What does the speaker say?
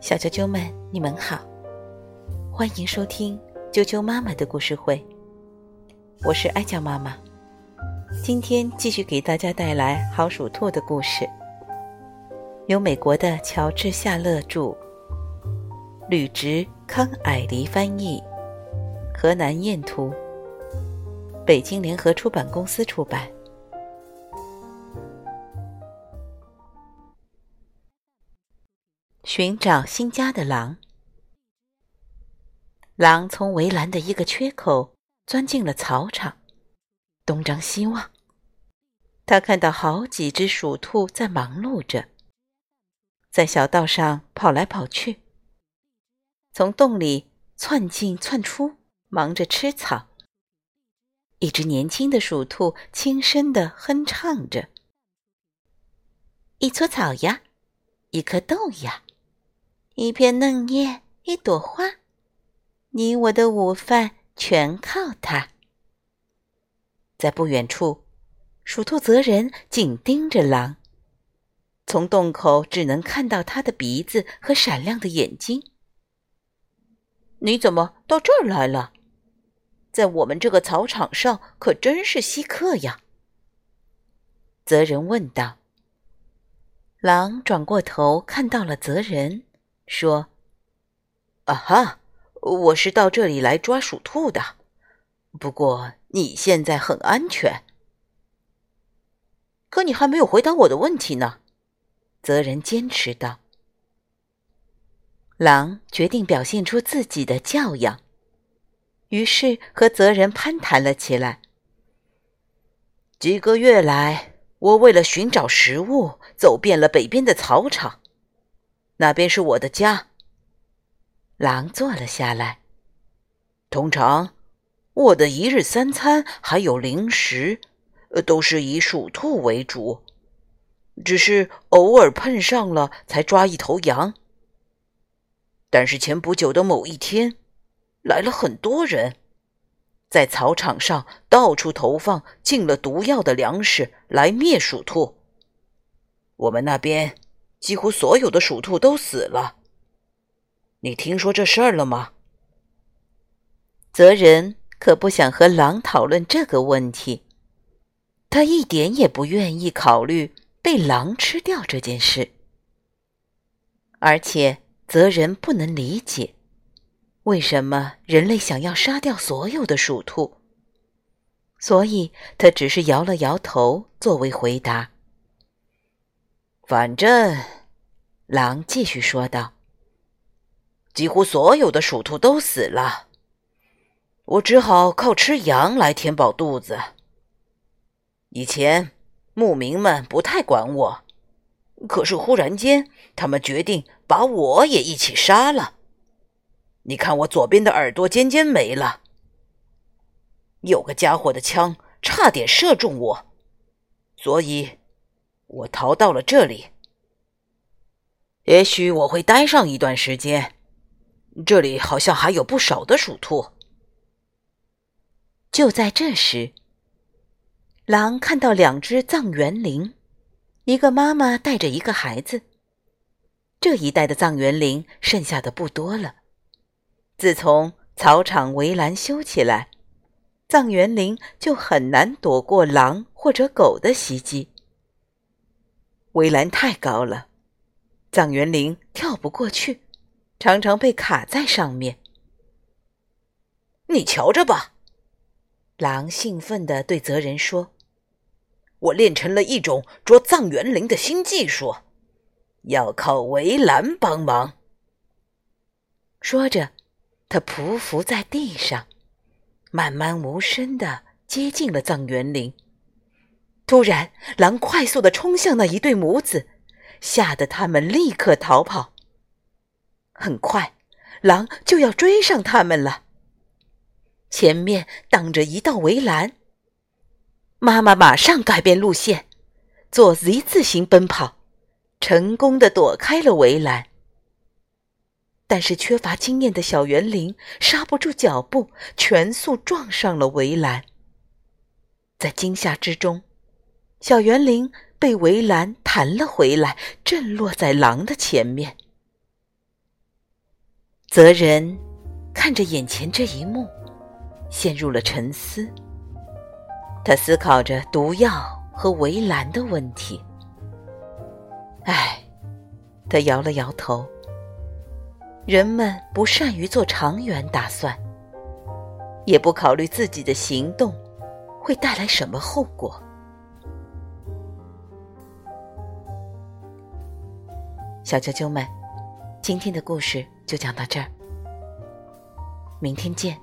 小啾啾们，你们好，欢迎收听啾啾妈妈的故事会。我是艾酱妈妈，今天继续给大家带来好鼠兔的故事，由美国的乔治·夏勒著，吕植、康蔼黎翻译，河南燕图，北京联合出版公司出版。寻找新家的狼。狼从围栏的一个缺口钻进了草场，东张西望。他看到好几只鼠兔在忙碌着，在小道上跑来跑去，从洞里窜进窜出，忙着吃草。一只年轻的鼠兔轻声地哼唱着：“一撮草呀，一颗豆呀。”一片嫩叶，一朵花，你我的午饭全靠它。在不远处，鼠兔责人紧盯着狼，从洞口只能看到他的鼻子和闪亮的眼睛。你怎么到这儿来了？在我们这个草场上可真是稀客呀！责人问道。狼转过头看到了责人。说：“啊哈，我是到这里来抓鼠兔的。不过你现在很安全。可你还没有回答我的问题呢。”责人坚持道。狼决定表现出自己的教养，于是和责人攀谈了起来。几个月来，我为了寻找食物，走遍了北边的草场。那边是我的家。狼坐了下来。通常，我的一日三餐还有零食，都是以鼠兔为主，只是偶尔碰上了才抓一头羊。但是前不久的某一天，来了很多人，在草场上到处投放进了毒药的粮食来灭鼠兔。我们那边。几乎所有的鼠兔都死了。你听说这事儿了吗？泽人可不想和狼讨论这个问题，他一点也不愿意考虑被狼吃掉这件事。而且，泽人不能理解为什么人类想要杀掉所有的鼠兔，所以他只是摇了摇头作为回答。反正，狼继续说道：“几乎所有的鼠兔都死了，我只好靠吃羊来填饱肚子。以前牧民们不太管我，可是忽然间，他们决定把我也一起杀了。你看，我左边的耳朵尖尖没了，有个家伙的枪差点射中我，所以。”我逃到了这里，也许我会待上一段时间。这里好像还有不少的鼠兔。就在这时，狼看到两只藏原羚，一个妈妈带着一个孩子。这一带的藏原羚剩下的不多了。自从草场围栏修起来，藏原羚就很难躲过狼或者狗的袭击。围栏太高了，藏原羚跳不过去，常常被卡在上面。你瞧着吧，狼兴奋地对泽人说：“我练成了一种捉藏原羚的新技术，要靠围栏帮忙。”说着，他匍匐在地上，慢慢无声地接近了藏原羚。突然，狼快速的冲向那一对母子，吓得他们立刻逃跑。很快，狼就要追上他们了。前面挡着一道围栏，妈妈马上改变路线，做 Z 字形奔跑，成功的躲开了围栏。但是缺乏经验的小园林刹不住脚步，全速撞上了围栏。在惊吓之中。小园林被围栏弹了回来，正落在狼的前面。泽人看着眼前这一幕，陷入了沉思。他思考着毒药和围栏的问题。唉，他摇了摇头。人们不善于做长远打算，也不考虑自己的行动会带来什么后果。小啾啾们，今天的故事就讲到这儿，明天见。